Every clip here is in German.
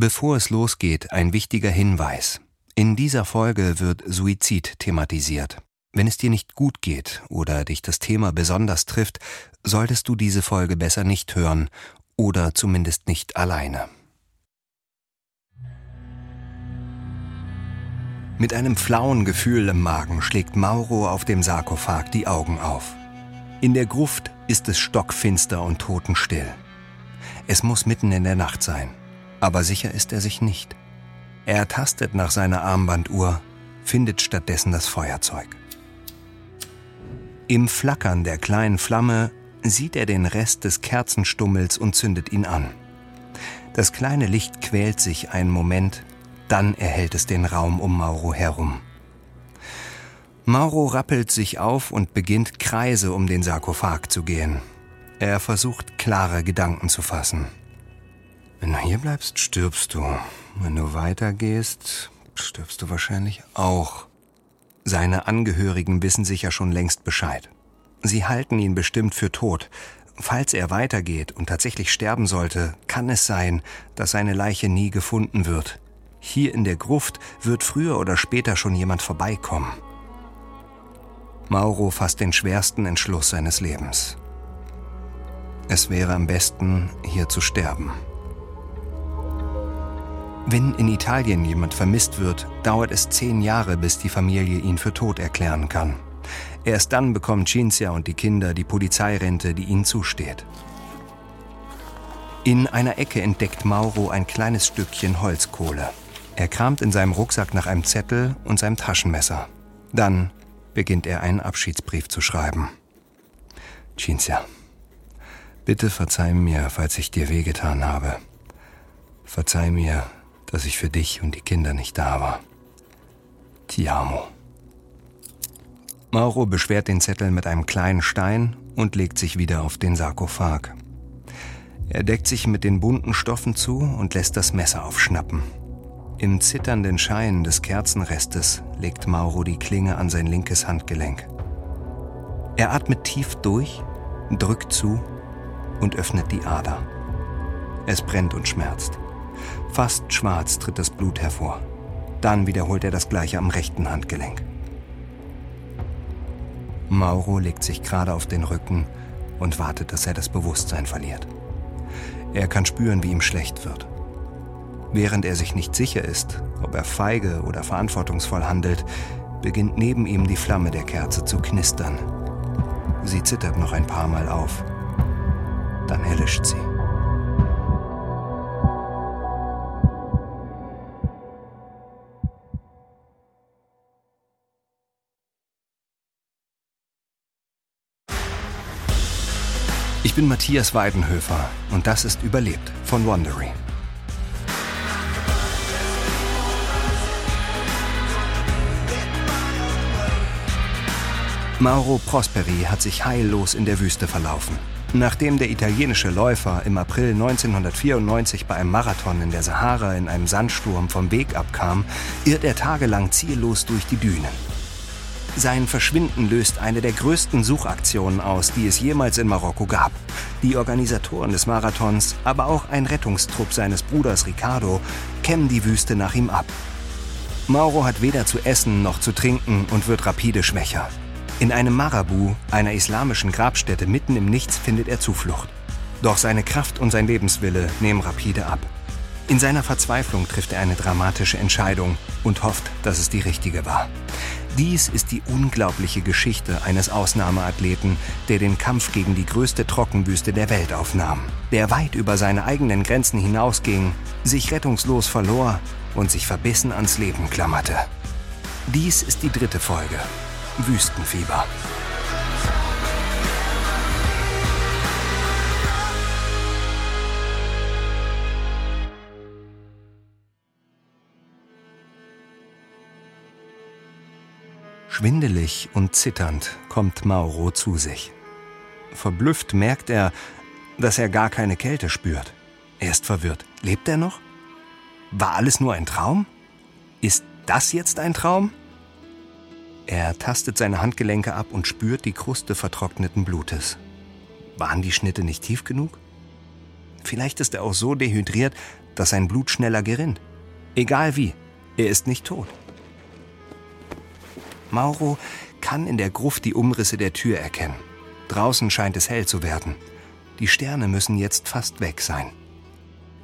Bevor es losgeht, ein wichtiger Hinweis. In dieser Folge wird Suizid thematisiert. Wenn es dir nicht gut geht oder dich das Thema besonders trifft, solltest du diese Folge besser nicht hören oder zumindest nicht alleine. Mit einem flauen Gefühl im Magen schlägt Mauro auf dem Sarkophag die Augen auf. In der Gruft ist es stockfinster und totenstill. Es muss mitten in der Nacht sein, aber sicher ist er sich nicht. Er tastet nach seiner Armbanduhr, findet stattdessen das Feuerzeug. Im Flackern der kleinen Flamme sieht er den Rest des Kerzenstummels und zündet ihn an. Das kleine Licht quält sich einen Moment, dann erhält es den Raum um Mauro herum. Mauro rappelt sich auf und beginnt Kreise um den Sarkophag zu gehen. Er versucht klare Gedanken zu fassen. Wenn du hier bleibst, stirbst du. Wenn du weitergehst, stirbst du wahrscheinlich auch. Seine Angehörigen wissen sicher schon längst Bescheid. Sie halten ihn bestimmt für tot. Falls er weitergeht und tatsächlich sterben sollte, kann es sein, dass seine Leiche nie gefunden wird. Hier in der Gruft wird früher oder später schon jemand vorbeikommen. Mauro fasst den schwersten Entschluss seines Lebens. Es wäre am besten, hier zu sterben. Wenn in Italien jemand vermisst wird, dauert es zehn Jahre, bis die Familie ihn für tot erklären kann. Erst dann bekommen Cinzia und die Kinder die Polizeirente, die ihnen zusteht. In einer Ecke entdeckt Mauro ein kleines Stückchen Holzkohle. Er kramt in seinem Rucksack nach einem Zettel und seinem Taschenmesser. Dann beginnt er einen Abschiedsbrief zu schreiben. Cinzia, bitte verzeih mir, falls ich dir wehgetan habe. Verzeih mir, dass ich für dich und die Kinder nicht da war. Ti amo. Mauro beschwert den Zettel mit einem kleinen Stein und legt sich wieder auf den Sarkophag. Er deckt sich mit den bunten Stoffen zu und lässt das Messer aufschnappen. Im zitternden Schein des Kerzenrestes legt Mauro die Klinge an sein linkes Handgelenk. Er atmet tief durch, drückt zu und öffnet die Ader. Es brennt und schmerzt. Fast schwarz tritt das Blut hervor. Dann wiederholt er das gleiche am rechten Handgelenk. Mauro legt sich gerade auf den Rücken und wartet, dass er das Bewusstsein verliert. Er kann spüren, wie ihm schlecht wird. Während er sich nicht sicher ist, ob er feige oder verantwortungsvoll handelt, beginnt neben ihm die Flamme der Kerze zu knistern. Sie zittert noch ein paar Mal auf. Dann erlischt sie. Ich bin Matthias Weidenhöfer und das ist Überlebt von Wandering. Mauro Prosperi hat sich heillos in der Wüste verlaufen. Nachdem der italienische Läufer im April 1994 bei einem Marathon in der Sahara in einem Sandsturm vom Weg abkam, irrt er tagelang ziellos durch die Dünen. Sein Verschwinden löst eine der größten Suchaktionen aus, die es jemals in Marokko gab. Die Organisatoren des Marathons, aber auch ein Rettungstrupp seines Bruders Ricardo, kämmen die Wüste nach ihm ab. Mauro hat weder zu essen noch zu trinken und wird rapide schwächer. In einem Marabu, einer islamischen Grabstätte mitten im Nichts, findet er Zuflucht. Doch seine Kraft und sein Lebenswille nehmen rapide ab. In seiner Verzweiflung trifft er eine dramatische Entscheidung und hofft, dass es die richtige war. Dies ist die unglaubliche Geschichte eines Ausnahmeathleten, der den Kampf gegen die größte Trockenwüste der Welt aufnahm, der weit über seine eigenen Grenzen hinausging, sich rettungslos verlor und sich verbissen ans Leben klammerte. Dies ist die dritte Folge Wüstenfieber. Schwindelig und zitternd kommt Mauro zu sich. Verblüfft merkt er, dass er gar keine Kälte spürt. Er ist verwirrt. Lebt er noch? War alles nur ein Traum? Ist das jetzt ein Traum? Er tastet seine Handgelenke ab und spürt die Kruste vertrockneten Blutes. Waren die Schnitte nicht tief genug? Vielleicht ist er auch so dehydriert, dass sein Blut schneller gerinnt. Egal wie, er ist nicht tot. Mauro kann in der Gruft die Umrisse der Tür erkennen. Draußen scheint es hell zu werden. Die Sterne müssen jetzt fast weg sein.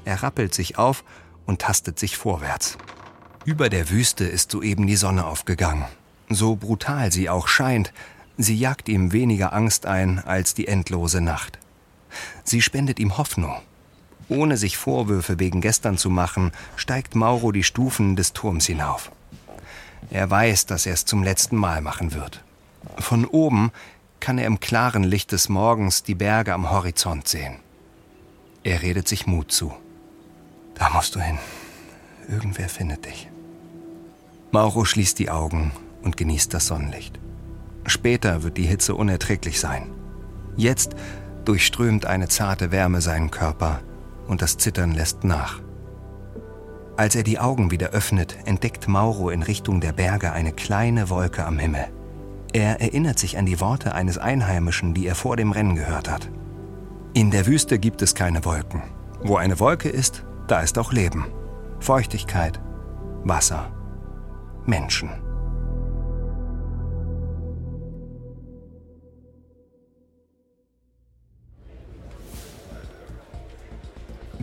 Er rappelt sich auf und tastet sich vorwärts. Über der Wüste ist soeben die Sonne aufgegangen. So brutal sie auch scheint, sie jagt ihm weniger Angst ein als die endlose Nacht. Sie spendet ihm Hoffnung. Ohne sich Vorwürfe wegen gestern zu machen, steigt Mauro die Stufen des Turms hinauf. Er weiß, dass er es zum letzten Mal machen wird. Von oben kann er im klaren Licht des Morgens die Berge am Horizont sehen. Er redet sich Mut zu. Da musst du hin. Irgendwer findet dich. Mauro schließt die Augen und genießt das Sonnenlicht. Später wird die Hitze unerträglich sein. Jetzt durchströmt eine zarte Wärme seinen Körper und das Zittern lässt nach. Als er die Augen wieder öffnet, entdeckt Mauro in Richtung der Berge eine kleine Wolke am Himmel. Er erinnert sich an die Worte eines Einheimischen, die er vor dem Rennen gehört hat. In der Wüste gibt es keine Wolken. Wo eine Wolke ist, da ist auch Leben. Feuchtigkeit, Wasser, Menschen.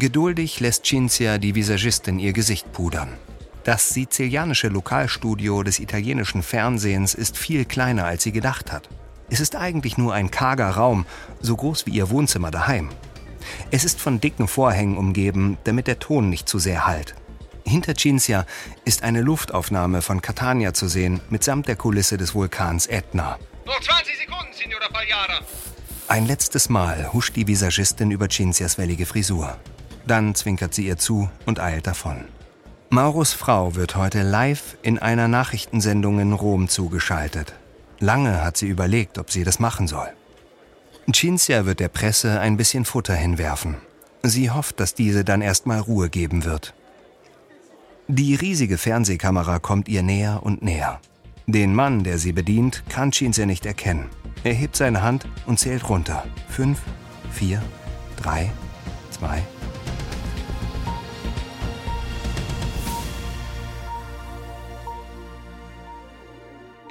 Geduldig lässt Cinzia die Visagistin ihr Gesicht pudern. Das sizilianische Lokalstudio des italienischen Fernsehens ist viel kleiner, als sie gedacht hat. Es ist eigentlich nur ein karger Raum, so groß wie ihr Wohnzimmer daheim. Es ist von dicken Vorhängen umgeben, damit der Ton nicht zu sehr hallt. Hinter Cinzia ist eine Luftaufnahme von Catania zu sehen, mitsamt der Kulisse des Vulkans Etna. Noch 20 Sekunden, Signora Pagliara. Ein letztes Mal huscht die Visagistin über Cinzias wellige Frisur. Dann zwinkert sie ihr zu und eilt davon. Mauros Frau wird heute live in einer Nachrichtensendung in Rom zugeschaltet. Lange hat sie überlegt, ob sie das machen soll. Cinzia wird der Presse ein bisschen Futter hinwerfen. Sie hofft, dass diese dann erstmal Ruhe geben wird. Die riesige Fernsehkamera kommt ihr näher und näher. Den Mann, der sie bedient, kann Cinzia nicht erkennen. Er hebt seine Hand und zählt runter. Fünf, vier, drei, zwei,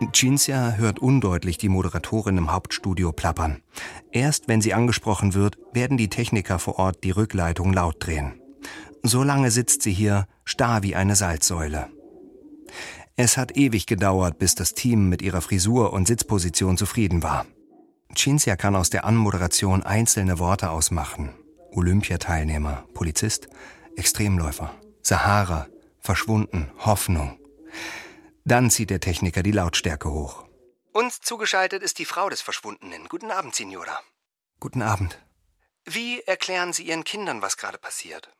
Cinzia hört undeutlich die Moderatorin im Hauptstudio plappern. Erst wenn sie angesprochen wird, werden die Techniker vor Ort die Rückleitung laut drehen. So lange sitzt sie hier, starr wie eine Salzsäule. Es hat ewig gedauert, bis das Team mit ihrer Frisur und Sitzposition zufrieden war. Cinzia kann aus der Anmoderation einzelne Worte ausmachen. Olympiateilnehmer, Polizist, Extremläufer, Sahara, verschwunden, Hoffnung. Dann zieht der Techniker die Lautstärke hoch. Uns zugeschaltet ist die Frau des Verschwundenen. Guten Abend, Signora. Guten Abend. Wie erklären Sie Ihren Kindern, was gerade passiert?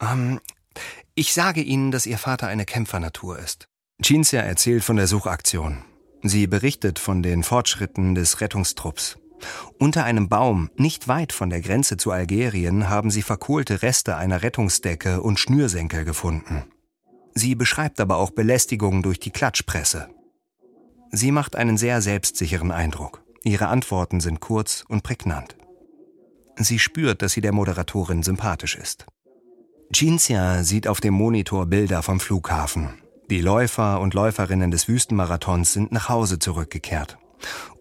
Ähm, ich sage Ihnen, dass Ihr Vater eine Kämpfernatur ist. Cinzia erzählt von der Suchaktion. Sie berichtet von den Fortschritten des Rettungstrupps. Unter einem Baum, nicht weit von der Grenze zu Algerien, haben sie verkohlte Reste einer Rettungsdecke und Schnürsenkel gefunden. Sie beschreibt aber auch Belästigung durch die Klatschpresse. Sie macht einen sehr selbstsicheren Eindruck. Ihre Antworten sind kurz und prägnant. Sie spürt, dass sie der Moderatorin sympathisch ist. Cinzia sieht auf dem Monitor Bilder vom Flughafen. Die Läufer und Läuferinnen des Wüstenmarathons sind nach Hause zurückgekehrt.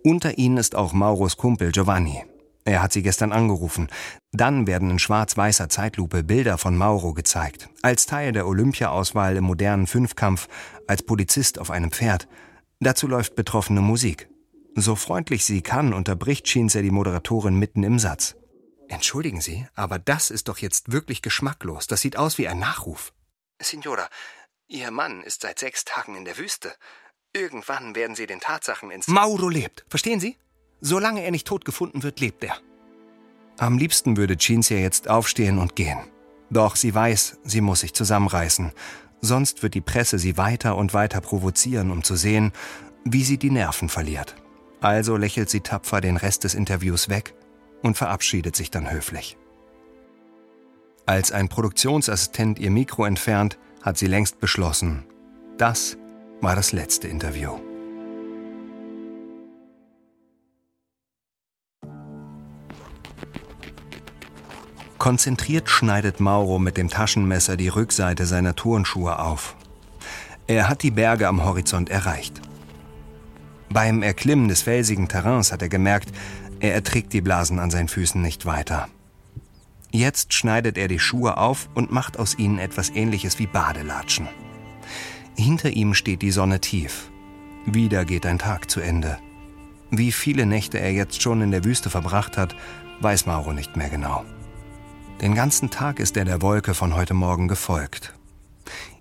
Unter ihnen ist auch Mauros Kumpel Giovanni. Er hat sie gestern angerufen. Dann werden in schwarz-weißer Zeitlupe Bilder von Mauro gezeigt. Als Teil der Olympia-Auswahl im modernen Fünfkampf, als Polizist auf einem Pferd. Dazu läuft betroffene Musik. So freundlich sie kann, unterbricht Schinzer die Moderatorin mitten im Satz. Entschuldigen Sie, aber das ist doch jetzt wirklich geschmacklos. Das sieht aus wie ein Nachruf. Signora, Ihr Mann ist seit sechs Tagen in der Wüste. Irgendwann werden Sie den Tatsachen ins... Mauro lebt, verstehen Sie? Solange er nicht tot gefunden wird, lebt er. Am liebsten würde Cinzia jetzt aufstehen und gehen. Doch sie weiß, sie muss sich zusammenreißen. Sonst wird die Presse sie weiter und weiter provozieren, um zu sehen, wie sie die Nerven verliert. Also lächelt sie tapfer den Rest des Interviews weg und verabschiedet sich dann höflich. Als ein Produktionsassistent ihr Mikro entfernt, hat sie längst beschlossen, das war das letzte Interview. Konzentriert schneidet Mauro mit dem Taschenmesser die Rückseite seiner Turnschuhe auf. Er hat die Berge am Horizont erreicht. Beim Erklimmen des felsigen Terrains hat er gemerkt, er erträgt die Blasen an seinen Füßen nicht weiter. Jetzt schneidet er die Schuhe auf und macht aus ihnen etwas ähnliches wie Badelatschen. Hinter ihm steht die Sonne tief. Wieder geht ein Tag zu Ende. Wie viele Nächte er jetzt schon in der Wüste verbracht hat, weiß Mauro nicht mehr genau. Den ganzen Tag ist er der Wolke von heute Morgen gefolgt.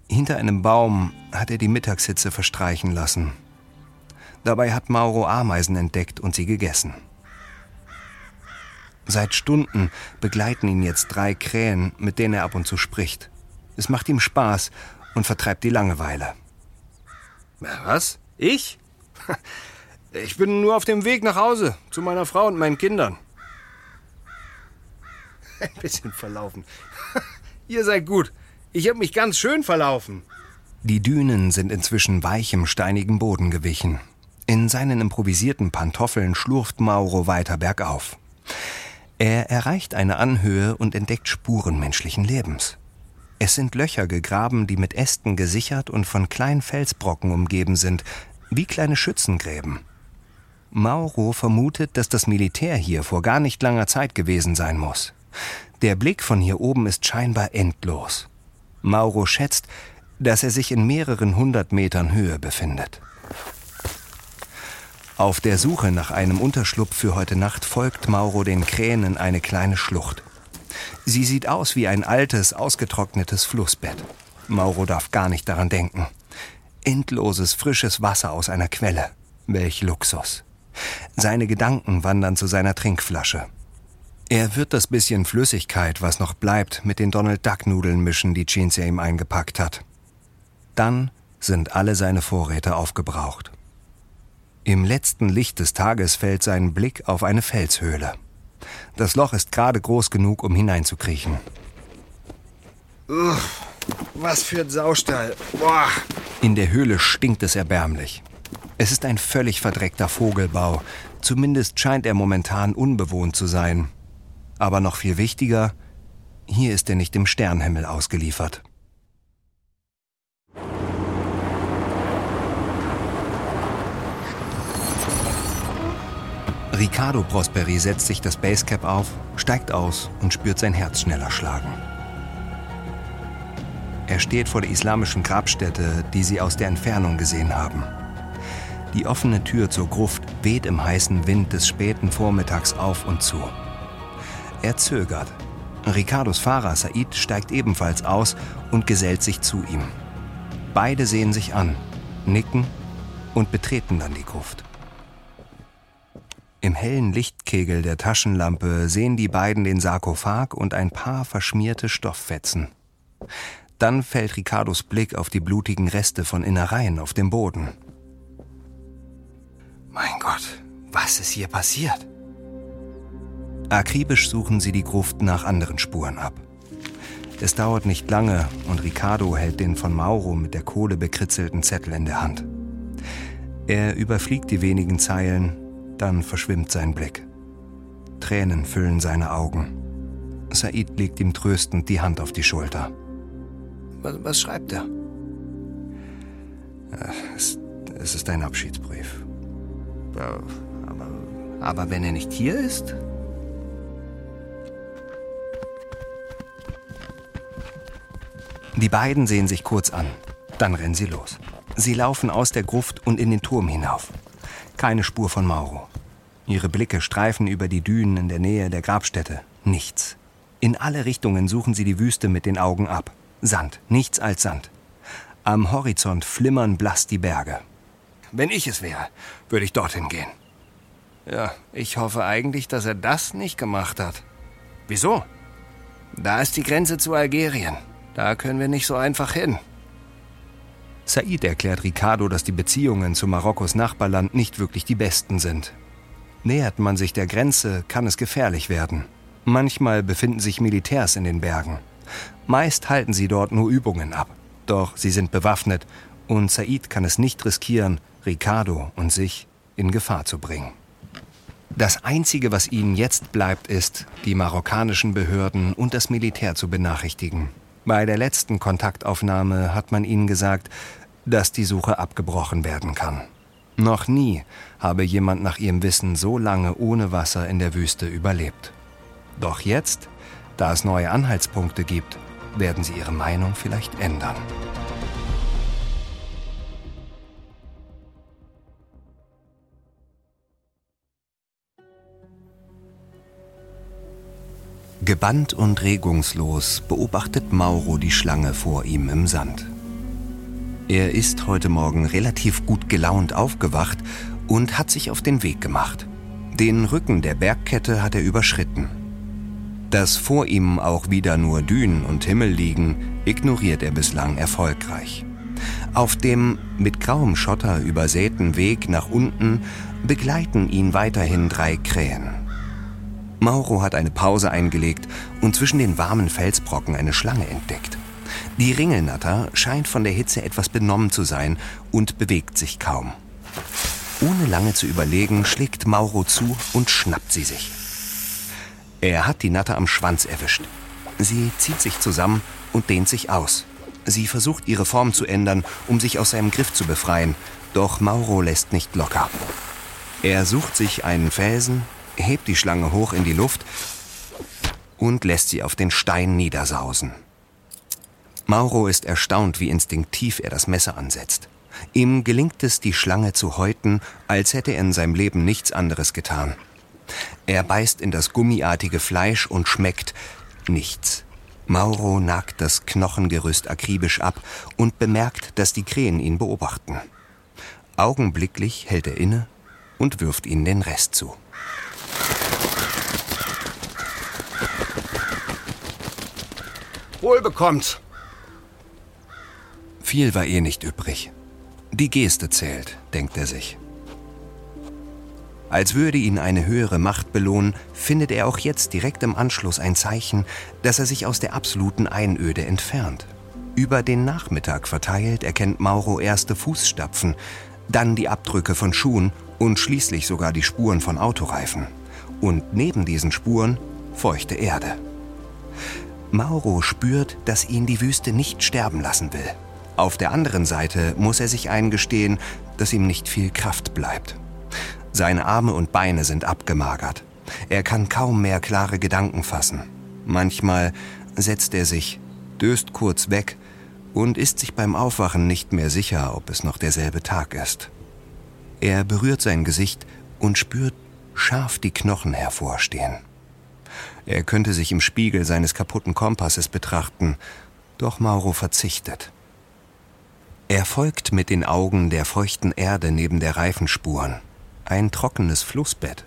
Hinter einem Baum hat er die Mittagshitze verstreichen lassen. Dabei hat Mauro Ameisen entdeckt und sie gegessen. Seit Stunden begleiten ihn jetzt drei Krähen, mit denen er ab und zu spricht. Es macht ihm Spaß und vertreibt die Langeweile. Was? Ich? Ich bin nur auf dem Weg nach Hause zu meiner Frau und meinen Kindern. Ein bisschen verlaufen. Ihr seid gut. Ich habe mich ganz schön verlaufen. Die Dünen sind inzwischen weichem, steinigem Boden gewichen. In seinen improvisierten Pantoffeln schlurft Mauro weiter bergauf. Er erreicht eine Anhöhe und entdeckt Spuren menschlichen Lebens. Es sind Löcher gegraben, die mit Ästen gesichert und von kleinen Felsbrocken umgeben sind, wie kleine Schützengräben. Mauro vermutet, dass das Militär hier vor gar nicht langer Zeit gewesen sein muss. Der Blick von hier oben ist scheinbar endlos. Mauro schätzt, dass er sich in mehreren hundert Metern Höhe befindet. Auf der Suche nach einem Unterschlupf für heute Nacht folgt Mauro den Krähen in eine kleine Schlucht. Sie sieht aus wie ein altes, ausgetrocknetes Flussbett. Mauro darf gar nicht daran denken. Endloses, frisches Wasser aus einer Quelle. Welch Luxus. Seine Gedanken wandern zu seiner Trinkflasche. Er wird das bisschen Flüssigkeit, was noch bleibt, mit den Donald Duck Nudeln mischen, die Cinzia ihm eingepackt hat. Dann sind alle seine Vorräte aufgebraucht. Im letzten Licht des Tages fällt sein Blick auf eine Felshöhle. Das Loch ist gerade groß genug, um hineinzukriechen. Uff, was für ein Saustall. Boah. In der Höhle stinkt es erbärmlich. Es ist ein völlig verdreckter Vogelbau. Zumindest scheint er momentan unbewohnt zu sein. Aber noch viel wichtiger, hier ist er nicht dem Sternhimmel ausgeliefert. Ricardo Prosperi setzt sich das Basecap auf, steigt aus und spürt sein Herz schneller schlagen. Er steht vor der islamischen Grabstätte, die sie aus der Entfernung gesehen haben. Die offene Tür zur Gruft weht im heißen Wind des späten Vormittags auf und zu. Er zögert. Ricardos Fahrer Said steigt ebenfalls aus und gesellt sich zu ihm. Beide sehen sich an, nicken und betreten dann die Gruft. Im hellen Lichtkegel der Taschenlampe sehen die beiden den Sarkophag und ein paar verschmierte Stofffetzen. Dann fällt Ricardos Blick auf die blutigen Reste von Innereien auf dem Boden. Mein Gott, was ist hier passiert? Akribisch suchen sie die Gruft nach anderen Spuren ab. Es dauert nicht lange und Ricardo hält den von Mauro mit der Kohle bekritzelten Zettel in der Hand. Er überfliegt die wenigen Zeilen, dann verschwimmt sein Blick. Tränen füllen seine Augen. Said legt ihm tröstend die Hand auf die Schulter. Was, was schreibt er? Es, es ist ein Abschiedsbrief. Ja, aber, aber wenn er nicht hier ist? Die beiden sehen sich kurz an. Dann rennen sie los. Sie laufen aus der Gruft und in den Turm hinauf. Keine Spur von Mauro. Ihre Blicke streifen über die Dünen in der Nähe der Grabstätte. Nichts. In alle Richtungen suchen sie die Wüste mit den Augen ab. Sand, nichts als Sand. Am Horizont flimmern blass die Berge. Wenn ich es wäre, würde ich dorthin gehen. Ja, ich hoffe eigentlich, dass er das nicht gemacht hat. Wieso? Da ist die Grenze zu Algerien. Da können wir nicht so einfach hin. Said erklärt Ricardo, dass die Beziehungen zu Marokkos Nachbarland nicht wirklich die besten sind. Nähert man sich der Grenze, kann es gefährlich werden. Manchmal befinden sich Militärs in den Bergen. Meist halten sie dort nur Übungen ab. Doch sie sind bewaffnet und Said kann es nicht riskieren, Ricardo und sich in Gefahr zu bringen. Das Einzige, was ihnen jetzt bleibt, ist, die marokkanischen Behörden und das Militär zu benachrichtigen. Bei der letzten Kontaktaufnahme hat man ihnen gesagt, dass die Suche abgebrochen werden kann. Noch nie habe jemand nach ihrem Wissen so lange ohne Wasser in der Wüste überlebt. Doch jetzt, da es neue Anhaltspunkte gibt, werden sie ihre Meinung vielleicht ändern. Gebannt und regungslos beobachtet Mauro die Schlange vor ihm im Sand. Er ist heute Morgen relativ gut gelaunt aufgewacht und hat sich auf den Weg gemacht. Den Rücken der Bergkette hat er überschritten. Dass vor ihm auch wieder nur Dünen und Himmel liegen, ignoriert er bislang erfolgreich. Auf dem mit grauem Schotter übersäten Weg nach unten begleiten ihn weiterhin drei Krähen. Mauro hat eine Pause eingelegt und zwischen den warmen Felsbrocken eine Schlange entdeckt. Die Ringelnatter scheint von der Hitze etwas benommen zu sein und bewegt sich kaum. Ohne lange zu überlegen, schlägt Mauro zu und schnappt sie sich. Er hat die Natter am Schwanz erwischt. Sie zieht sich zusammen und dehnt sich aus. Sie versucht ihre Form zu ändern, um sich aus seinem Griff zu befreien, doch Mauro lässt nicht locker. Er sucht sich einen Felsen, hebt die Schlange hoch in die Luft und lässt sie auf den Stein niedersausen. Mauro ist erstaunt, wie instinktiv er das Messer ansetzt. Ihm gelingt es, die Schlange zu häuten, als hätte er in seinem Leben nichts anderes getan. Er beißt in das gummiartige Fleisch und schmeckt nichts. Mauro nagt das Knochengerüst akribisch ab und bemerkt, dass die Krähen ihn beobachten. Augenblicklich hält er inne und wirft ihnen den Rest zu. Wohl bekommt. Viel war eh nicht übrig. Die Geste zählt, denkt er sich. Als würde ihn eine höhere Macht belohnen, findet er auch jetzt direkt im Anschluss ein Zeichen, dass er sich aus der absoluten Einöde entfernt. Über den Nachmittag verteilt erkennt Mauro erste Fußstapfen, dann die Abdrücke von Schuhen und schließlich sogar die Spuren von Autoreifen. Und neben diesen Spuren feuchte Erde. Mauro spürt, dass ihn die Wüste nicht sterben lassen will. Auf der anderen Seite muss er sich eingestehen, dass ihm nicht viel Kraft bleibt. Seine Arme und Beine sind abgemagert. Er kann kaum mehr klare Gedanken fassen. Manchmal setzt er sich, döst kurz weg und ist sich beim Aufwachen nicht mehr sicher, ob es noch derselbe Tag ist. Er berührt sein Gesicht und spürt scharf die Knochen hervorstehen. Er könnte sich im Spiegel seines kaputten Kompasses betrachten, doch Mauro verzichtet. Er folgt mit den Augen der feuchten Erde neben der Reifenspuren. Ein trockenes Flussbett.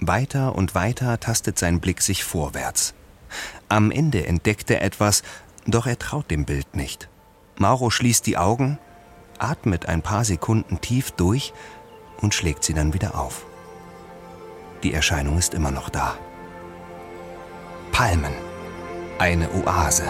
Weiter und weiter tastet sein Blick sich vorwärts. Am Ende entdeckt er etwas, doch er traut dem Bild nicht. Mauro schließt die Augen, atmet ein paar Sekunden tief durch und schlägt sie dann wieder auf. Die Erscheinung ist immer noch da. Palmen. Eine Oase.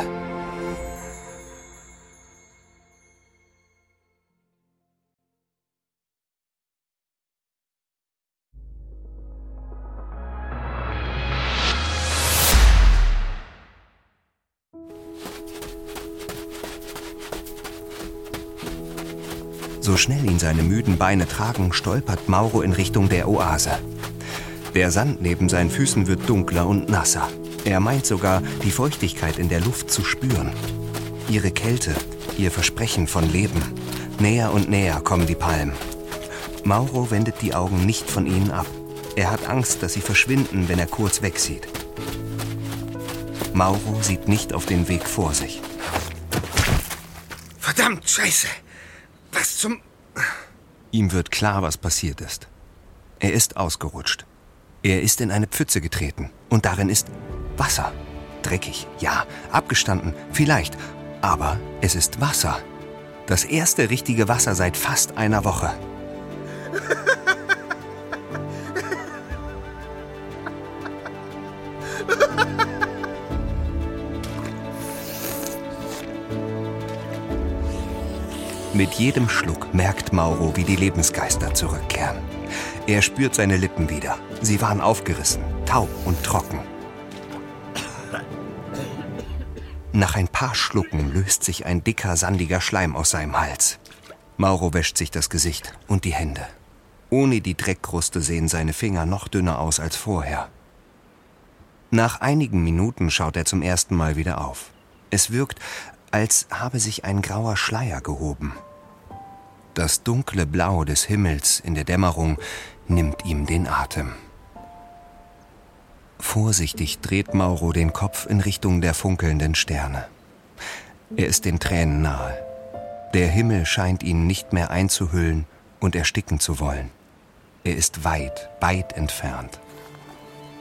So schnell ihn seine müden Beine tragen, stolpert Mauro in Richtung der Oase. Der Sand neben seinen Füßen wird dunkler und nasser. Er meint sogar, die Feuchtigkeit in der Luft zu spüren. Ihre Kälte, ihr Versprechen von Leben. Näher und näher kommen die Palmen. Mauro wendet die Augen nicht von ihnen ab. Er hat Angst, dass sie verschwinden, wenn er kurz wegsieht. Mauro sieht nicht auf den Weg vor sich. Verdammt, Scheiße. Was zum... Ihm wird klar, was passiert ist. Er ist ausgerutscht. Er ist in eine Pfütze getreten. Und darin ist Wasser. Dreckig, ja. Abgestanden, vielleicht. Aber es ist Wasser. Das erste richtige Wasser seit fast einer Woche. Mit jedem Schluck merkt Mauro, wie die Lebensgeister zurückkehren. Er spürt seine Lippen wieder. Sie waren aufgerissen, taub und trocken. Nach ein paar Schlucken löst sich ein dicker, sandiger Schleim aus seinem Hals. Mauro wäscht sich das Gesicht und die Hände. Ohne die Dreckkruste sehen seine Finger noch dünner aus als vorher. Nach einigen Minuten schaut er zum ersten Mal wieder auf. Es wirkt, als habe sich ein grauer Schleier gehoben. Das dunkle Blau des Himmels in der Dämmerung nimmt ihm den Atem. Vorsichtig dreht Mauro den Kopf in Richtung der funkelnden Sterne. Er ist den Tränen nahe. Der Himmel scheint ihn nicht mehr einzuhüllen und ersticken zu wollen. Er ist weit, weit entfernt.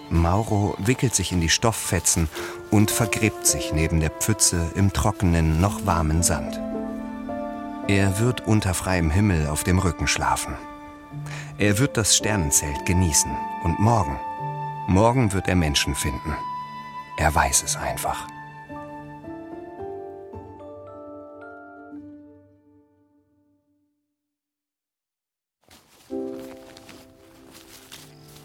Mauro wickelt sich in die Stofffetzen und vergräbt sich neben der Pfütze im trockenen, noch warmen Sand. Er wird unter freiem Himmel auf dem Rücken schlafen. Er wird das Sternenzelt genießen und morgen, morgen wird er Menschen finden. Er weiß es einfach.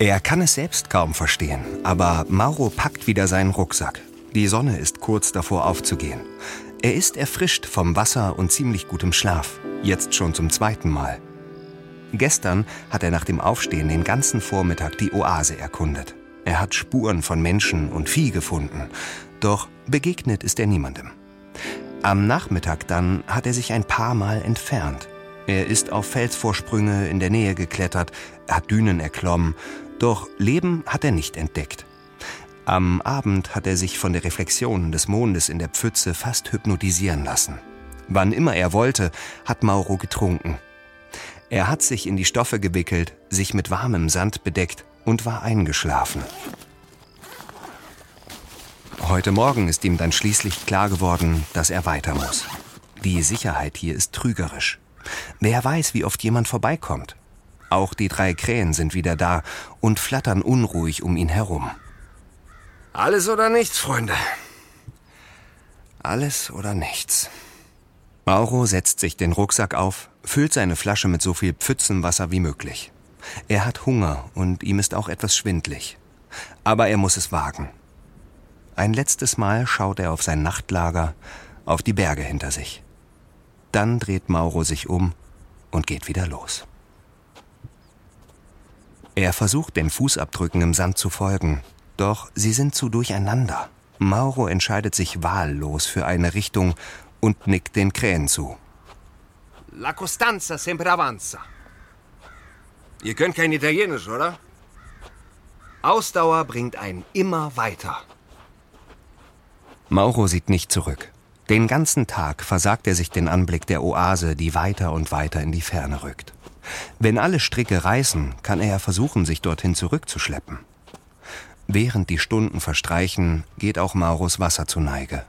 Er kann es selbst kaum verstehen, aber Mauro packt wieder seinen Rucksack. Die Sonne ist kurz davor aufzugehen. Er ist erfrischt vom Wasser und ziemlich gutem Schlaf, jetzt schon zum zweiten Mal. Gestern hat er nach dem Aufstehen den ganzen Vormittag die Oase erkundet. Er hat Spuren von Menschen und Vieh gefunden, doch begegnet ist er niemandem. Am Nachmittag dann hat er sich ein paar Mal entfernt. Er ist auf Felsvorsprünge in der Nähe geklettert, hat Dünen erklommen doch Leben hat er nicht entdeckt. Am Abend hat er sich von der Reflexion des Mondes in der Pfütze fast hypnotisieren lassen. Wann immer er wollte, hat Mauro getrunken. Er hat sich in die Stoffe gewickelt, sich mit warmem Sand bedeckt und war eingeschlafen. Heute Morgen ist ihm dann schließlich klar geworden, dass er weiter muss. Die Sicherheit hier ist trügerisch. Wer weiß, wie oft jemand vorbeikommt. Auch die drei Krähen sind wieder da und flattern unruhig um ihn herum. Alles oder nichts, Freunde. Alles oder nichts. Mauro setzt sich den Rucksack auf, füllt seine Flasche mit so viel Pfützenwasser wie möglich. Er hat Hunger und ihm ist auch etwas schwindlig. Aber er muss es wagen. Ein letztes Mal schaut er auf sein Nachtlager, auf die Berge hinter sich. Dann dreht Mauro sich um und geht wieder los. Er versucht den Fußabdrücken im Sand zu folgen, doch sie sind zu durcheinander. Mauro entscheidet sich wahllos für eine Richtung und nickt den Krähen zu. La Costanza sempre avanza. Ihr könnt kein Italienisch, oder? Ausdauer bringt einen immer weiter. Mauro sieht nicht zurück. Den ganzen Tag versagt er sich den Anblick der Oase, die weiter und weiter in die Ferne rückt. Wenn alle Stricke reißen, kann er ja versuchen, sich dorthin zurückzuschleppen. Während die Stunden verstreichen, geht auch Maurus Wasser zu Neige.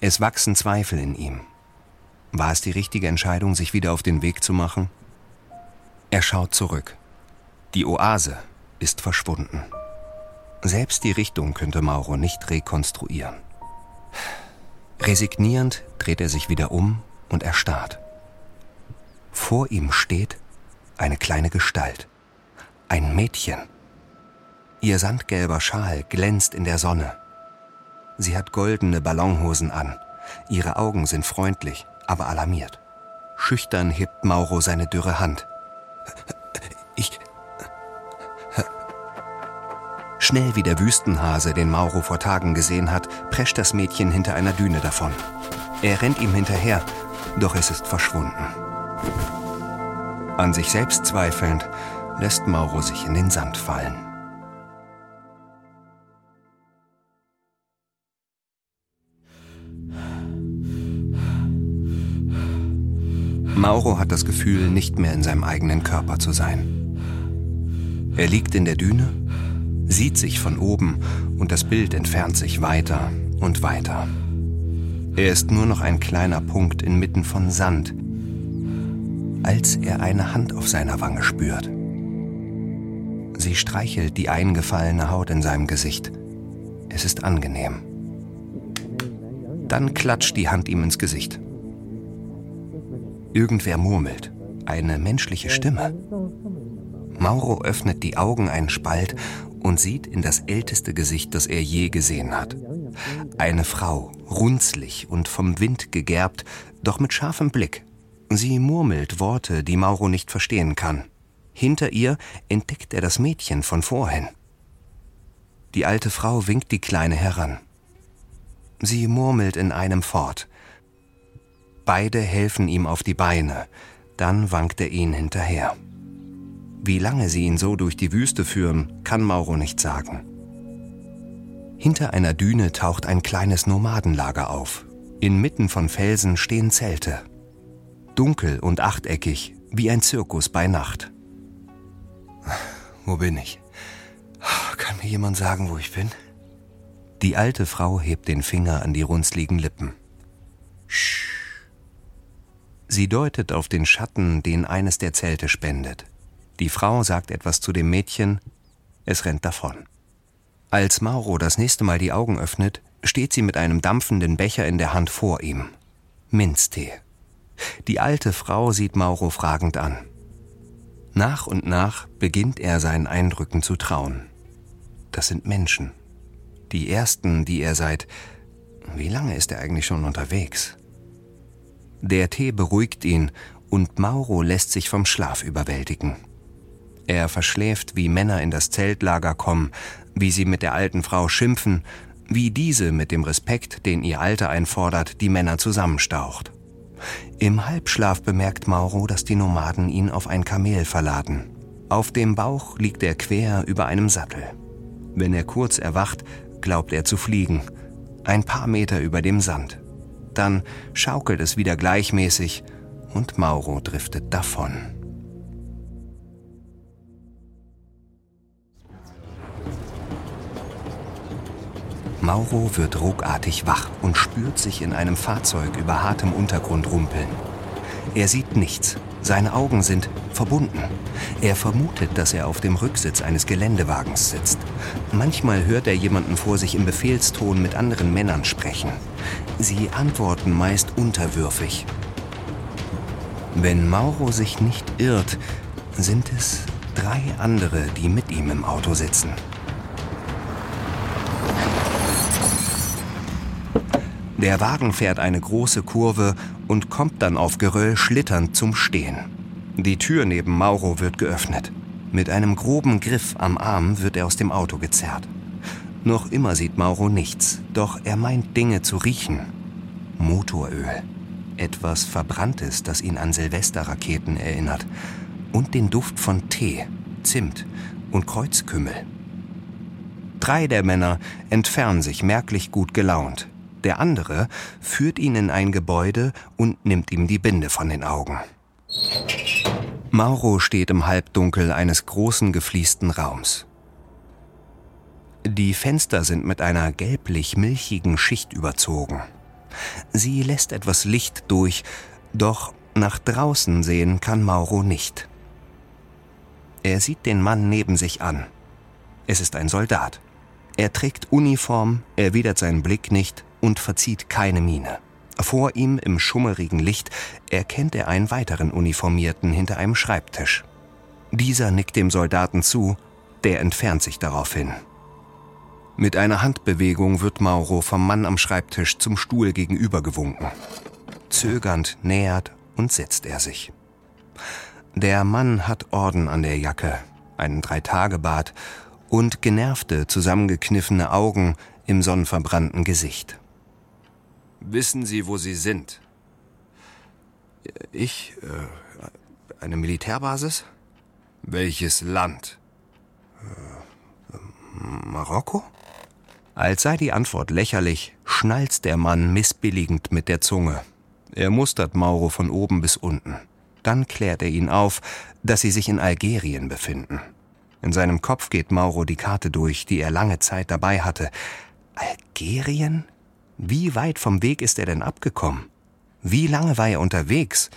Es wachsen Zweifel in ihm. War es die richtige Entscheidung, sich wieder auf den Weg zu machen? Er schaut zurück. Die Oase ist verschwunden. Selbst die Richtung könnte Mauro nicht rekonstruieren. Resignierend dreht er sich wieder um und erstarrt. Vor ihm steht eine kleine Gestalt. Ein Mädchen. Ihr sandgelber Schal glänzt in der Sonne. Sie hat goldene Ballonhosen an. Ihre Augen sind freundlich, aber alarmiert. Schüchtern hebt Mauro seine dürre Hand. Ich. Schnell wie der Wüstenhase, den Mauro vor Tagen gesehen hat, prescht das Mädchen hinter einer Düne davon. Er rennt ihm hinterher, doch es ist verschwunden. An sich selbst zweifelnd, lässt Mauro sich in den Sand fallen. Mauro hat das Gefühl, nicht mehr in seinem eigenen Körper zu sein. Er liegt in der Düne, sieht sich von oben und das Bild entfernt sich weiter und weiter. Er ist nur noch ein kleiner Punkt inmitten von Sand, als er eine Hand auf seiner Wange spürt. Sie streichelt die eingefallene Haut in seinem Gesicht. Es ist angenehm. Dann klatscht die Hand ihm ins Gesicht. Irgendwer murmelt. Eine menschliche Stimme. Mauro öffnet die Augen einen Spalt und sieht in das älteste Gesicht, das er je gesehen hat. Eine Frau, runzlig und vom Wind gegerbt, doch mit scharfem Blick. Sie murmelt Worte, die Mauro nicht verstehen kann. Hinter ihr entdeckt er das Mädchen von vorhin. Die alte Frau winkt die Kleine heran. Sie murmelt in einem fort. Beide helfen ihm auf die Beine, dann wankt er ihnen hinterher. Wie lange sie ihn so durch die Wüste führen, kann Mauro nicht sagen. Hinter einer Düne taucht ein kleines Nomadenlager auf. Inmitten von Felsen stehen Zelte. Dunkel und achteckig, wie ein Zirkus bei Nacht. Wo bin ich? Kann mir jemand sagen, wo ich bin? Die alte Frau hebt den Finger an die runzligen Lippen. Sch. Sie deutet auf den Schatten, den eines der Zelte spendet. Die Frau sagt etwas zu dem Mädchen, es rennt davon. Als Mauro das nächste Mal die Augen öffnet, steht sie mit einem dampfenden Becher in der Hand vor ihm. Minztee. Die alte Frau sieht Mauro fragend an. Nach und nach beginnt er seinen Eindrücken zu trauen. Das sind Menschen. Die ersten, die er seit... Wie lange ist er eigentlich schon unterwegs? Der Tee beruhigt ihn und Mauro lässt sich vom Schlaf überwältigen. Er verschläft, wie Männer in das Zeltlager kommen, wie sie mit der alten Frau schimpfen, wie diese mit dem Respekt, den ihr Alter einfordert, die Männer zusammenstaucht. Im Halbschlaf bemerkt Mauro, dass die Nomaden ihn auf ein Kamel verladen. Auf dem Bauch liegt er quer über einem Sattel. Wenn er kurz erwacht, glaubt er zu fliegen, ein paar Meter über dem Sand. Dann schaukelt es wieder gleichmäßig und Mauro driftet davon. Mauro wird ruckartig wach und spürt sich in einem Fahrzeug über hartem Untergrund rumpeln. Er sieht nichts, seine Augen sind verbunden. Er vermutet, dass er auf dem Rücksitz eines Geländewagens sitzt. Manchmal hört er jemanden vor sich im Befehlston mit anderen Männern sprechen. Sie antworten meist unterwürfig. Wenn Mauro sich nicht irrt, sind es drei andere, die mit ihm im Auto sitzen. Der Wagen fährt eine große Kurve und kommt dann auf Geröll schlitternd zum Stehen. Die Tür neben Mauro wird geöffnet. Mit einem groben Griff am Arm wird er aus dem Auto gezerrt. Noch immer sieht Mauro nichts, doch er meint Dinge zu riechen. Motoröl. Etwas Verbranntes, das ihn an Silvesterraketen erinnert. Und den Duft von Tee, Zimt und Kreuzkümmel. Drei der Männer entfernen sich merklich gut gelaunt. Der andere führt ihn in ein Gebäude und nimmt ihm die Binde von den Augen. Mauro steht im Halbdunkel eines großen gefliesten Raums. Die Fenster sind mit einer gelblich-milchigen Schicht überzogen. Sie lässt etwas Licht durch, doch nach draußen sehen kann Mauro nicht. Er sieht den Mann neben sich an. Es ist ein Soldat. Er trägt Uniform, erwidert seinen Blick nicht und verzieht keine Miene. Vor ihm im schummerigen Licht erkennt er einen weiteren Uniformierten hinter einem Schreibtisch. Dieser nickt dem Soldaten zu, der entfernt sich daraufhin. Mit einer Handbewegung wird Mauro vom Mann am Schreibtisch zum Stuhl gegenüber gewunken. Zögernd nähert und setzt er sich. Der Mann hat Orden an der Jacke, einen Dreitagebart und genervte, zusammengekniffene Augen im sonnenverbrannten Gesicht. Wissen Sie, wo Sie sind? Ich? Äh, eine Militärbasis? Welches Land? Äh, Marokko? Als sei die Antwort lächerlich, schnalzt der Mann missbilligend mit der Zunge. Er mustert Mauro von oben bis unten. Dann klärt er ihn auf, dass sie sich in Algerien befinden. In seinem Kopf geht Mauro die Karte durch, die er lange Zeit dabei hatte. Algerien? Wie weit vom Weg ist er denn abgekommen? Wie lange war er unterwegs?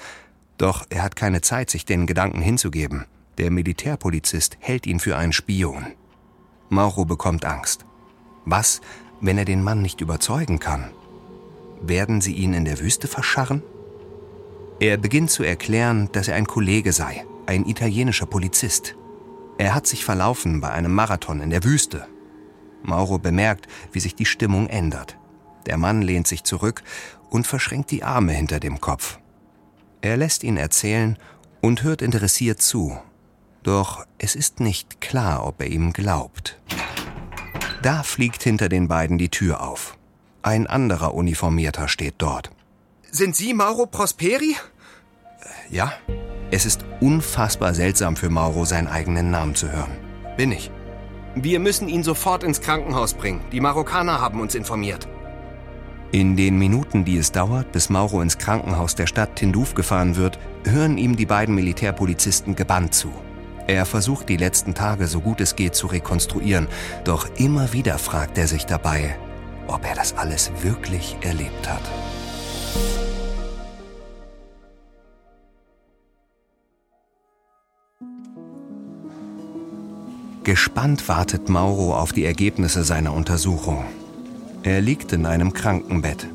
Doch er hat keine Zeit, sich den Gedanken hinzugeben. Der Militärpolizist hält ihn für einen Spion. Mauro bekommt Angst. Was, wenn er den Mann nicht überzeugen kann? Werden sie ihn in der Wüste verscharren? Er beginnt zu erklären, dass er ein Kollege sei, ein italienischer Polizist. Er hat sich verlaufen bei einem Marathon in der Wüste. Mauro bemerkt, wie sich die Stimmung ändert. Der Mann lehnt sich zurück und verschränkt die Arme hinter dem Kopf. Er lässt ihn erzählen und hört interessiert zu. Doch es ist nicht klar, ob er ihm glaubt. Da fliegt hinter den beiden die Tür auf. Ein anderer Uniformierter steht dort. Sind Sie Mauro Prosperi? Ja, es ist unfassbar seltsam für Mauro, seinen eigenen Namen zu hören. Bin ich. Wir müssen ihn sofort ins Krankenhaus bringen. Die Marokkaner haben uns informiert. In den Minuten, die es dauert, bis Mauro ins Krankenhaus der Stadt Tindouf gefahren wird, hören ihm die beiden Militärpolizisten gebannt zu. Er versucht die letzten Tage so gut es geht zu rekonstruieren, doch immer wieder fragt er sich dabei, ob er das alles wirklich erlebt hat. Gespannt wartet Mauro auf die Ergebnisse seiner Untersuchung. Er liegt in einem Krankenbett.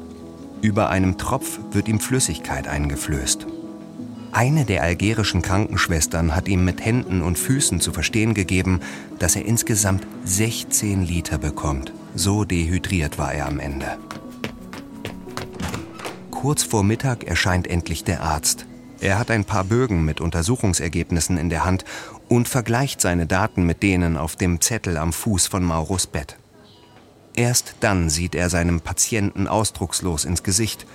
Über einem Tropf wird ihm Flüssigkeit eingeflößt. Eine der algerischen Krankenschwestern hat ihm mit Händen und Füßen zu verstehen gegeben, dass er insgesamt 16 Liter bekommt. So dehydriert war er am Ende. Kurz vor Mittag erscheint endlich der Arzt. Er hat ein paar Bögen mit Untersuchungsergebnissen in der Hand und vergleicht seine Daten mit denen auf dem Zettel am Fuß von Mauros Bett. Erst dann sieht er seinem Patienten ausdruckslos ins Gesicht.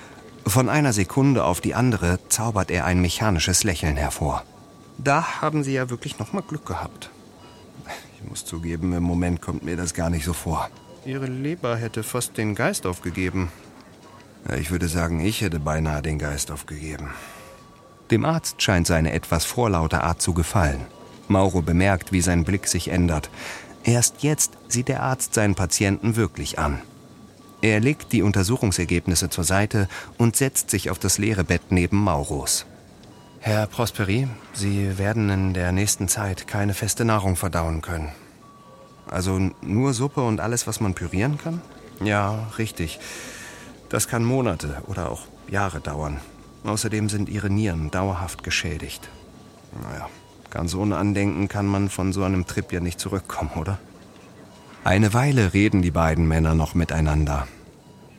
Von einer Sekunde auf die andere zaubert er ein mechanisches Lächeln hervor. Da haben Sie ja wirklich nochmal Glück gehabt. Ich muss zugeben, im Moment kommt mir das gar nicht so vor. Ihre Leber hätte fast den Geist aufgegeben. Ich würde sagen, ich hätte beinahe den Geist aufgegeben. Dem Arzt scheint seine etwas vorlaute Art zu gefallen. Mauro bemerkt, wie sein Blick sich ändert. Erst jetzt sieht der Arzt seinen Patienten wirklich an. Er legt die Untersuchungsergebnisse zur Seite und setzt sich auf das leere Bett neben Mauros. Herr Prosperi, Sie werden in der nächsten Zeit keine feste Nahrung verdauen können. Also nur Suppe und alles, was man pürieren kann? Ja, richtig. Das kann Monate oder auch Jahre dauern. Außerdem sind Ihre Nieren dauerhaft geschädigt. Naja, Ganz ohne Andenken kann man von so einem Trip ja nicht zurückkommen, oder? Eine Weile reden die beiden Männer noch miteinander.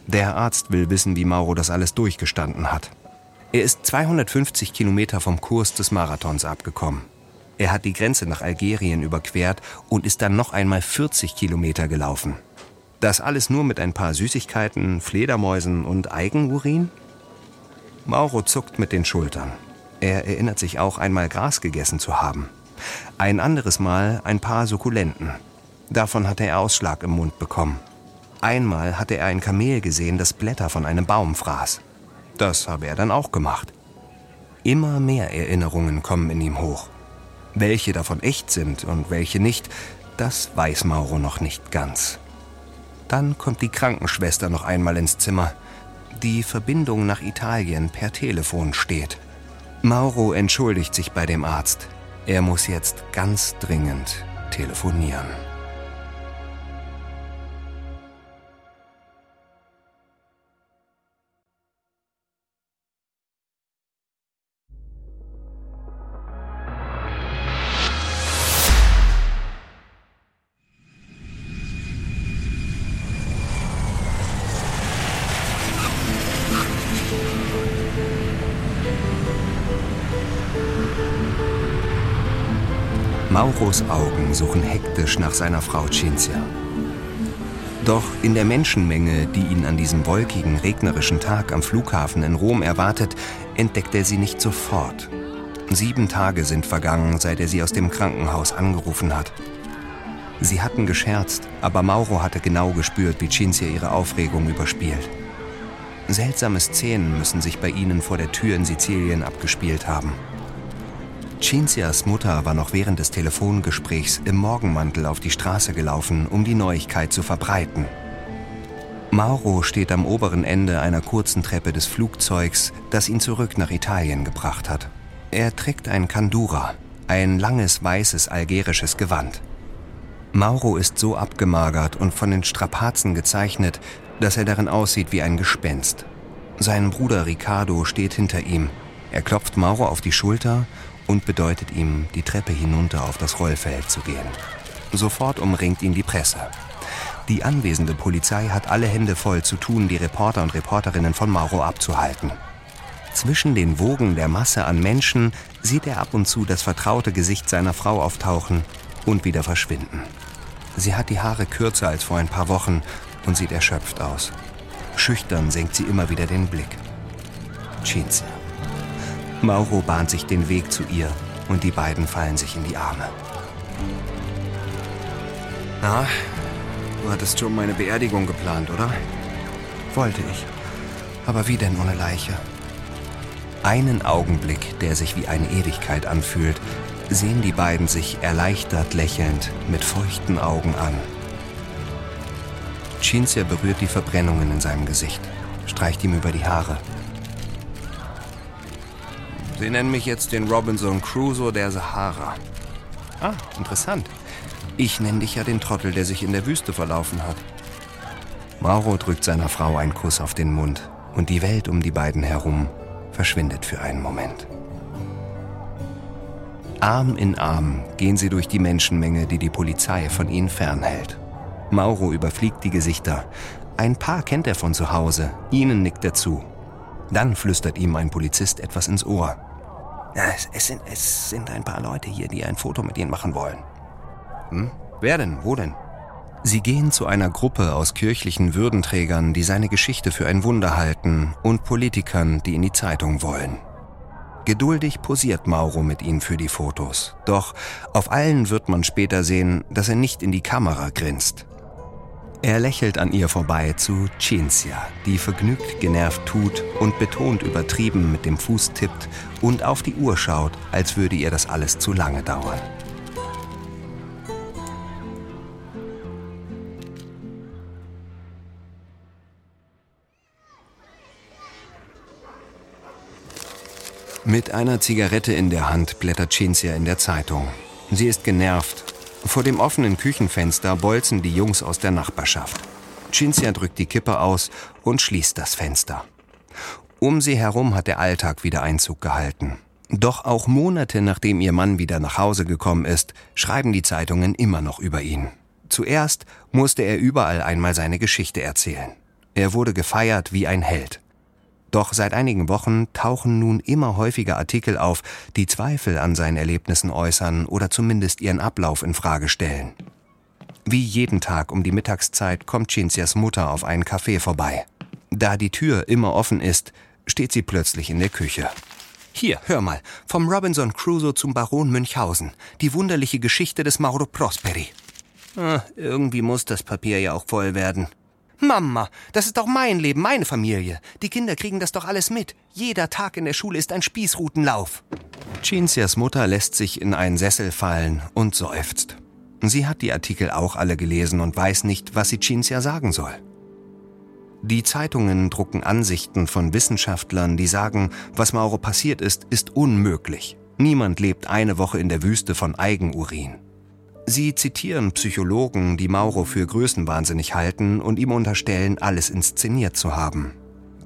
Der Arzt will wissen, wie Mauro das alles durchgestanden hat. Er ist 250 Kilometer vom Kurs des Marathons abgekommen. Er hat die Grenze nach Algerien überquert und ist dann noch einmal 40 Kilometer gelaufen. Das alles nur mit ein paar Süßigkeiten, Fledermäusen und Eigenurin? Mauro zuckt mit den Schultern. Er erinnert sich auch einmal Gras gegessen zu haben. Ein anderes Mal ein paar Sukkulenten. Davon hatte er Ausschlag im Mund bekommen. Einmal hatte er ein Kamel gesehen, das Blätter von einem Baum fraß. Das habe er dann auch gemacht. Immer mehr Erinnerungen kommen in ihm hoch. Welche davon echt sind und welche nicht, das weiß Mauro noch nicht ganz. Dann kommt die Krankenschwester noch einmal ins Zimmer. Die Verbindung nach Italien per Telefon steht. Mauro entschuldigt sich bei dem Arzt. Er muss jetzt ganz dringend telefonieren. Mauros Augen suchen hektisch nach seiner Frau Cinzia. Doch in der Menschenmenge, die ihn an diesem wolkigen, regnerischen Tag am Flughafen in Rom erwartet, entdeckt er sie nicht sofort. Sieben Tage sind vergangen, seit er sie aus dem Krankenhaus angerufen hat. Sie hatten gescherzt, aber Mauro hatte genau gespürt, wie Cinzia ihre Aufregung überspielt. Seltsame Szenen müssen sich bei ihnen vor der Tür in Sizilien abgespielt haben. Cinzias Mutter war noch während des Telefongesprächs im Morgenmantel auf die Straße gelaufen, um die Neuigkeit zu verbreiten. Mauro steht am oberen Ende einer kurzen Treppe des Flugzeugs, das ihn zurück nach Italien gebracht hat. Er trägt ein Kandura, ein langes weißes algerisches Gewand. Mauro ist so abgemagert und von den Strapazen gezeichnet, dass er darin aussieht wie ein Gespenst. Sein Bruder Ricardo steht hinter ihm. Er klopft Mauro auf die Schulter und bedeutet ihm, die Treppe hinunter auf das Rollfeld zu gehen. Sofort umringt ihn die Presse. Die anwesende Polizei hat alle Hände voll zu tun, die Reporter und Reporterinnen von Mauro abzuhalten. Zwischen den Wogen der Masse an Menschen sieht er ab und zu das vertraute Gesicht seiner Frau auftauchen und wieder verschwinden. Sie hat die Haare kürzer als vor ein paar Wochen und sieht erschöpft aus. Schüchtern senkt sie immer wieder den Blick. Cinzia. Mauro bahnt sich den Weg zu ihr und die beiden fallen sich in die Arme. Na, du hattest schon meine Beerdigung geplant, oder? Wollte ich. Aber wie denn ohne Leiche? Einen Augenblick, der sich wie eine Ewigkeit anfühlt, sehen die beiden sich erleichtert lächelnd mit feuchten Augen an. Cinzia berührt die Verbrennungen in seinem Gesicht, streicht ihm über die Haare. Sie nennen mich jetzt den Robinson Crusoe der Sahara. Ah, interessant. Ich nenne dich ja den Trottel, der sich in der Wüste verlaufen hat. Mauro drückt seiner Frau einen Kuss auf den Mund und die Welt um die beiden herum verschwindet für einen Moment. Arm in Arm gehen sie durch die Menschenmenge, die die Polizei von ihnen fernhält. Mauro überfliegt die Gesichter. Ein paar kennt er von zu Hause, ihnen nickt er zu. Dann flüstert ihm ein Polizist etwas ins Ohr. Ja, es, es, sind, es sind ein paar Leute hier, die ein Foto mit ihnen machen wollen. Hm? Wer denn? Wo denn? Sie gehen zu einer Gruppe aus kirchlichen Würdenträgern, die seine Geschichte für ein Wunder halten, und Politikern, die in die Zeitung wollen. Geduldig posiert Mauro mit ihnen für die Fotos. Doch auf allen wird man später sehen, dass er nicht in die Kamera grinst. Er lächelt an ihr vorbei zu Cinzia, die vergnügt genervt tut und betont übertrieben mit dem Fuß tippt und auf die Uhr schaut, als würde ihr das alles zu lange dauern. Mit einer Zigarette in der Hand blättert Cinzia in der Zeitung. Sie ist genervt. Vor dem offenen Küchenfenster bolzen die Jungs aus der Nachbarschaft. Cinzia drückt die Kippe aus und schließt das Fenster. Um sie herum hat der Alltag wieder Einzug gehalten. Doch auch Monate nachdem ihr Mann wieder nach Hause gekommen ist, schreiben die Zeitungen immer noch über ihn. Zuerst musste er überall einmal seine Geschichte erzählen. Er wurde gefeiert wie ein Held. Doch seit einigen Wochen tauchen nun immer häufiger Artikel auf, die Zweifel an seinen Erlebnissen äußern oder zumindest ihren Ablauf in Frage stellen. Wie jeden Tag um die Mittagszeit kommt Cinzias Mutter auf einen Café vorbei. Da die Tür immer offen ist, steht sie plötzlich in der Küche. Hier, hör mal, vom Robinson Crusoe zum Baron Münchhausen. Die wunderliche Geschichte des Mauro Prosperi. Ah, irgendwie muss das Papier ja auch voll werden. Mama, das ist doch mein Leben, meine Familie. Die Kinder kriegen das doch alles mit. Jeder Tag in der Schule ist ein Spießrutenlauf. Cinzias Mutter lässt sich in einen Sessel fallen und seufzt. Sie hat die Artikel auch alle gelesen und weiß nicht, was sie Cinzia sagen soll. Die Zeitungen drucken Ansichten von Wissenschaftlern, die sagen, was Mauro passiert ist, ist unmöglich. Niemand lebt eine Woche in der Wüste von Eigenurin. Sie zitieren Psychologen, die Mauro für größenwahnsinnig halten und ihm unterstellen, alles inszeniert zu haben.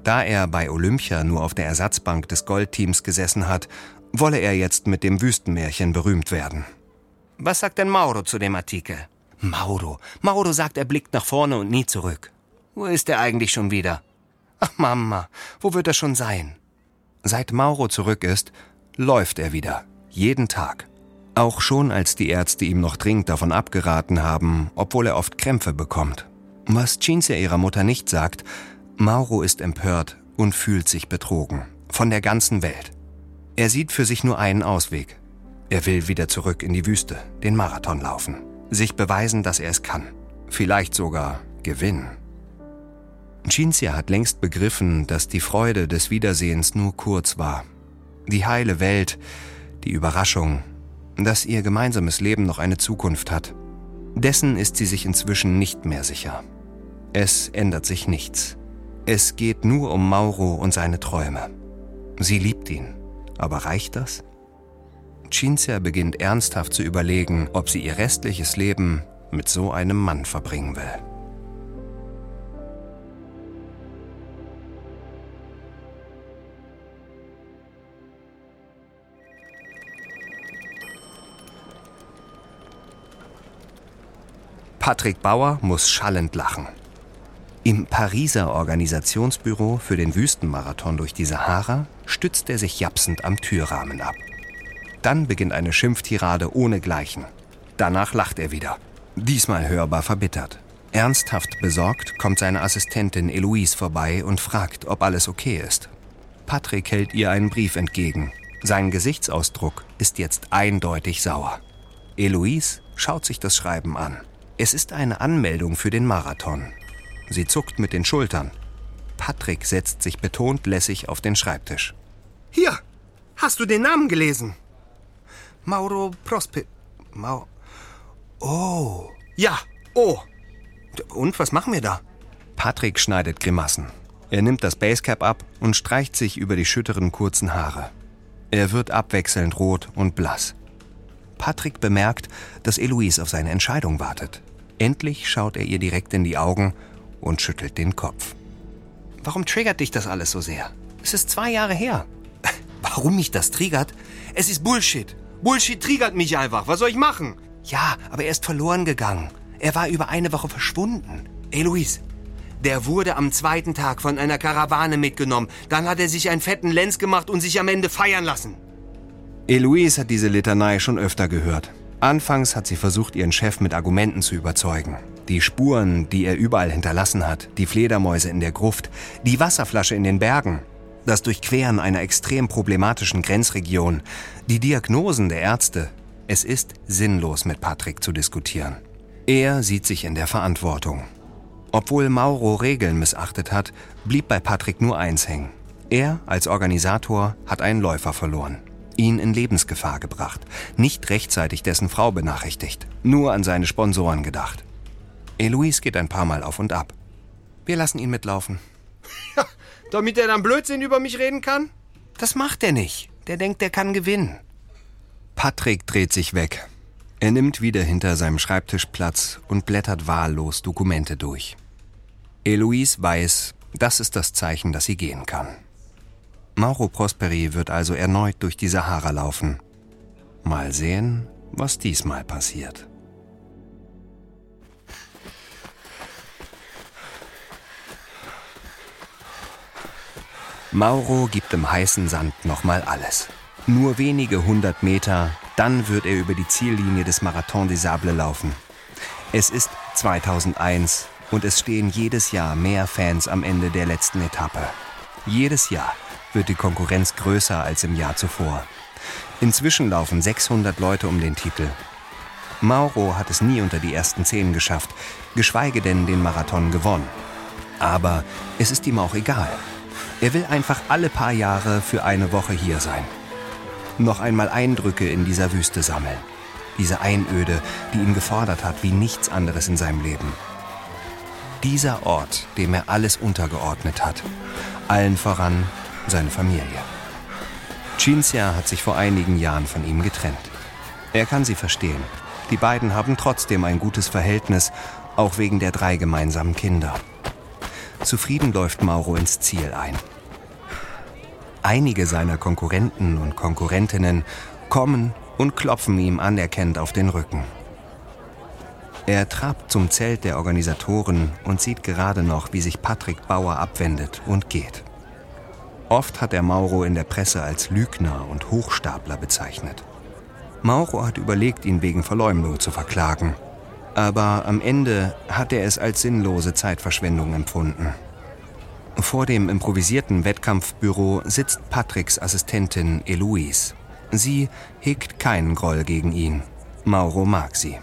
Da er bei Olympia nur auf der Ersatzbank des Goldteams gesessen hat, wolle er jetzt mit dem Wüstenmärchen berühmt werden. Was sagt denn Mauro zu dem Artikel? Mauro. Mauro sagt, er blickt nach vorne und nie zurück. Wo ist er eigentlich schon wieder? Ach Mama, wo wird er schon sein? Seit Mauro zurück ist, läuft er wieder. Jeden Tag. Auch schon als die Ärzte ihm noch dringend davon abgeraten haben, obwohl er oft Krämpfe bekommt. Was Cinzia ihrer Mutter nicht sagt, Mauro ist empört und fühlt sich betrogen. Von der ganzen Welt. Er sieht für sich nur einen Ausweg. Er will wieder zurück in die Wüste, den Marathon laufen. Sich beweisen, dass er es kann. Vielleicht sogar gewinnen. Cinzia hat längst begriffen, dass die Freude des Wiedersehens nur kurz war. Die heile Welt, die Überraschung, dass ihr gemeinsames Leben noch eine Zukunft hat. Dessen ist sie sich inzwischen nicht mehr sicher. Es ändert sich nichts. Es geht nur um Mauro und seine Träume. Sie liebt ihn. Aber reicht das? Cinzia beginnt ernsthaft zu überlegen, ob sie ihr restliches Leben mit so einem Mann verbringen will. Patrick Bauer muss schallend lachen. Im Pariser Organisationsbüro für den Wüstenmarathon durch die Sahara stützt er sich japsend am Türrahmen ab. Dann beginnt eine Schimpftirade ohnegleichen. Danach lacht er wieder. Diesmal hörbar verbittert. Ernsthaft besorgt kommt seine Assistentin Eloise vorbei und fragt, ob alles okay ist. Patrick hält ihr einen Brief entgegen. Sein Gesichtsausdruck ist jetzt eindeutig sauer. Eloise schaut sich das Schreiben an. Es ist eine Anmeldung für den Marathon. Sie zuckt mit den Schultern. Patrick setzt sich betont lässig auf den Schreibtisch. Hier, hast du den Namen gelesen? Mauro Prospe... Mau... Oh. Ja, oh. Und was machen wir da? Patrick schneidet Grimassen. Er nimmt das Basecap ab und streicht sich über die schütteren kurzen Haare. Er wird abwechselnd rot und blass. Patrick bemerkt, dass Eloise auf seine Entscheidung wartet. Endlich schaut er ihr direkt in die Augen und schüttelt den Kopf. Warum triggert dich das alles so sehr? Es ist zwei Jahre her. Warum mich das triggert? Es ist Bullshit. Bullshit triggert mich einfach. Was soll ich machen? Ja, aber er ist verloren gegangen. Er war über eine Woche verschwunden. Eloise, der wurde am zweiten Tag von einer Karawane mitgenommen. Dann hat er sich einen fetten Lenz gemacht und sich am Ende feiern lassen. Eloise hat diese Litanei schon öfter gehört. Anfangs hat sie versucht, ihren Chef mit Argumenten zu überzeugen. Die Spuren, die er überall hinterlassen hat, die Fledermäuse in der Gruft, die Wasserflasche in den Bergen, das Durchqueren einer extrem problematischen Grenzregion, die Diagnosen der Ärzte. Es ist sinnlos, mit Patrick zu diskutieren. Er sieht sich in der Verantwortung. Obwohl Mauro Regeln missachtet hat, blieb bei Patrick nur eins hängen. Er als Organisator hat einen Läufer verloren, ihn in Lebensgefahr gebracht, nicht rechtzeitig dessen Frau benachrichtigt, nur an seine Sponsoren gedacht. Eloise geht ein paar Mal auf und ab. Wir lassen ihn mitlaufen. Ja, damit er dann Blödsinn über mich reden kann? Das macht er nicht. Der denkt, er kann gewinnen. Patrick dreht sich weg. Er nimmt wieder hinter seinem Schreibtisch Platz und blättert wahllos Dokumente durch. Eloise weiß, das ist das Zeichen, dass sie gehen kann. Mauro Prosperi wird also erneut durch die Sahara laufen. Mal sehen, was diesmal passiert. Mauro gibt im heißen Sand nochmal alles. Nur wenige hundert Meter, dann wird er über die Ziellinie des Marathon des Sables laufen. Es ist 2001 und es stehen jedes Jahr mehr Fans am Ende der letzten Etappe. Jedes Jahr wird die Konkurrenz größer als im Jahr zuvor. Inzwischen laufen 600 Leute um den Titel. Mauro hat es nie unter die ersten zehn geschafft, geschweige denn den Marathon gewonnen. Aber es ist ihm auch egal. Er will einfach alle paar Jahre für eine Woche hier sein. Noch einmal Eindrücke in dieser Wüste sammeln. Diese Einöde, die ihn gefordert hat wie nichts anderes in seinem Leben. Dieser Ort, dem er alles untergeordnet hat. Allen voran seine Familie. Cinzia hat sich vor einigen Jahren von ihm getrennt. Er kann sie verstehen. Die beiden haben trotzdem ein gutes Verhältnis, auch wegen der drei gemeinsamen Kinder. Zufrieden läuft Mauro ins Ziel ein. Einige seiner Konkurrenten und Konkurrentinnen kommen und klopfen ihm anerkennend auf den Rücken. Er trabt zum Zelt der Organisatoren und sieht gerade noch, wie sich Patrick Bauer abwendet und geht. Oft hat er Mauro in der Presse als Lügner und Hochstapler bezeichnet. Mauro hat überlegt, ihn wegen Verleumdung zu verklagen aber am Ende hat er es als sinnlose Zeitverschwendung empfunden. Vor dem improvisierten Wettkampfbüro sitzt Patricks Assistentin Eloise. Sie hegt keinen Groll gegen ihn. Mauro mag sie.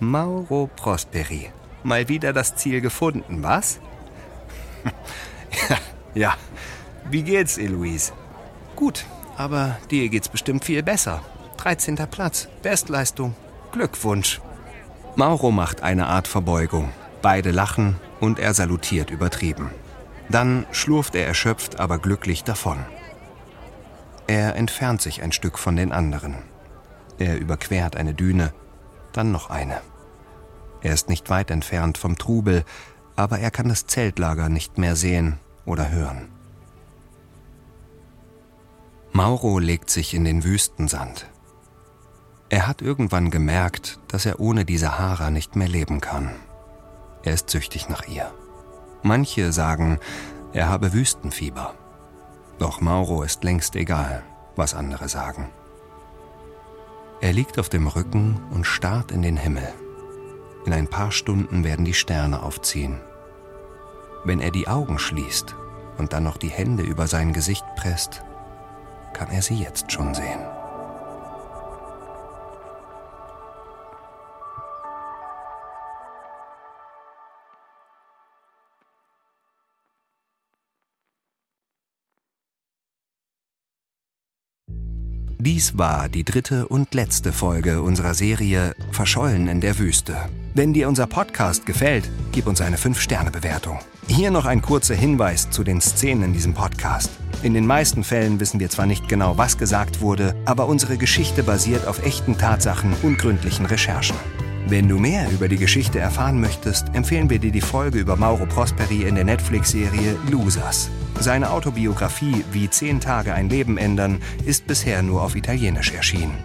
Mauro Prosperi. Mal wieder das Ziel gefunden, was? ja, ja. Wie geht's, Eloise? Gut, aber dir geht's bestimmt viel besser. 13. Platz, Bestleistung. Glückwunsch. Mauro macht eine Art Verbeugung. Beide lachen und er salutiert übertrieben. Dann schlurft er erschöpft, aber glücklich davon. Er entfernt sich ein Stück von den anderen. Er überquert eine Düne, dann noch eine. Er ist nicht weit entfernt vom Trubel, aber er kann das Zeltlager nicht mehr sehen oder hören. Mauro legt sich in den Wüstensand. Er hat irgendwann gemerkt, dass er ohne die Sahara nicht mehr leben kann. Er ist süchtig nach ihr. Manche sagen, er habe Wüstenfieber. Doch Mauro ist längst egal, was andere sagen. Er liegt auf dem Rücken und starrt in den Himmel. In ein paar Stunden werden die Sterne aufziehen. Wenn er die Augen schließt und dann noch die Hände über sein Gesicht presst, kann er sie jetzt schon sehen. Dies war die dritte und letzte Folge unserer Serie Verschollen in der Wüste. Wenn dir unser Podcast gefällt, gib uns eine 5-Sterne-Bewertung. Hier noch ein kurzer Hinweis zu den Szenen in diesem Podcast. In den meisten Fällen wissen wir zwar nicht genau, was gesagt wurde, aber unsere Geschichte basiert auf echten Tatsachen und gründlichen Recherchen. Wenn du mehr über die Geschichte erfahren möchtest, empfehlen wir dir die Folge über Mauro Prosperi in der Netflix-Serie Losers. Seine Autobiografie Wie zehn Tage ein Leben ändern ist bisher nur auf Italienisch erschienen.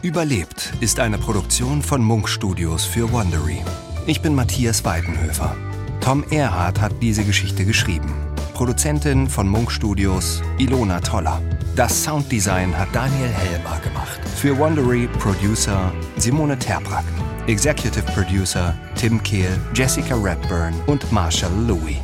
Überlebt ist eine Produktion von Munk Studios für Wondery. Ich bin Matthias Weidenhöfer. Tom Erhardt hat diese Geschichte geschrieben. Produzentin von Munk Studios Ilona Toller. Das Sounddesign hat Daniel Helmer gemacht. Für Wondery Producer Simone Terbrack. Executive Producer Tim Kehl, Jessica Redburn und Marshall Louis.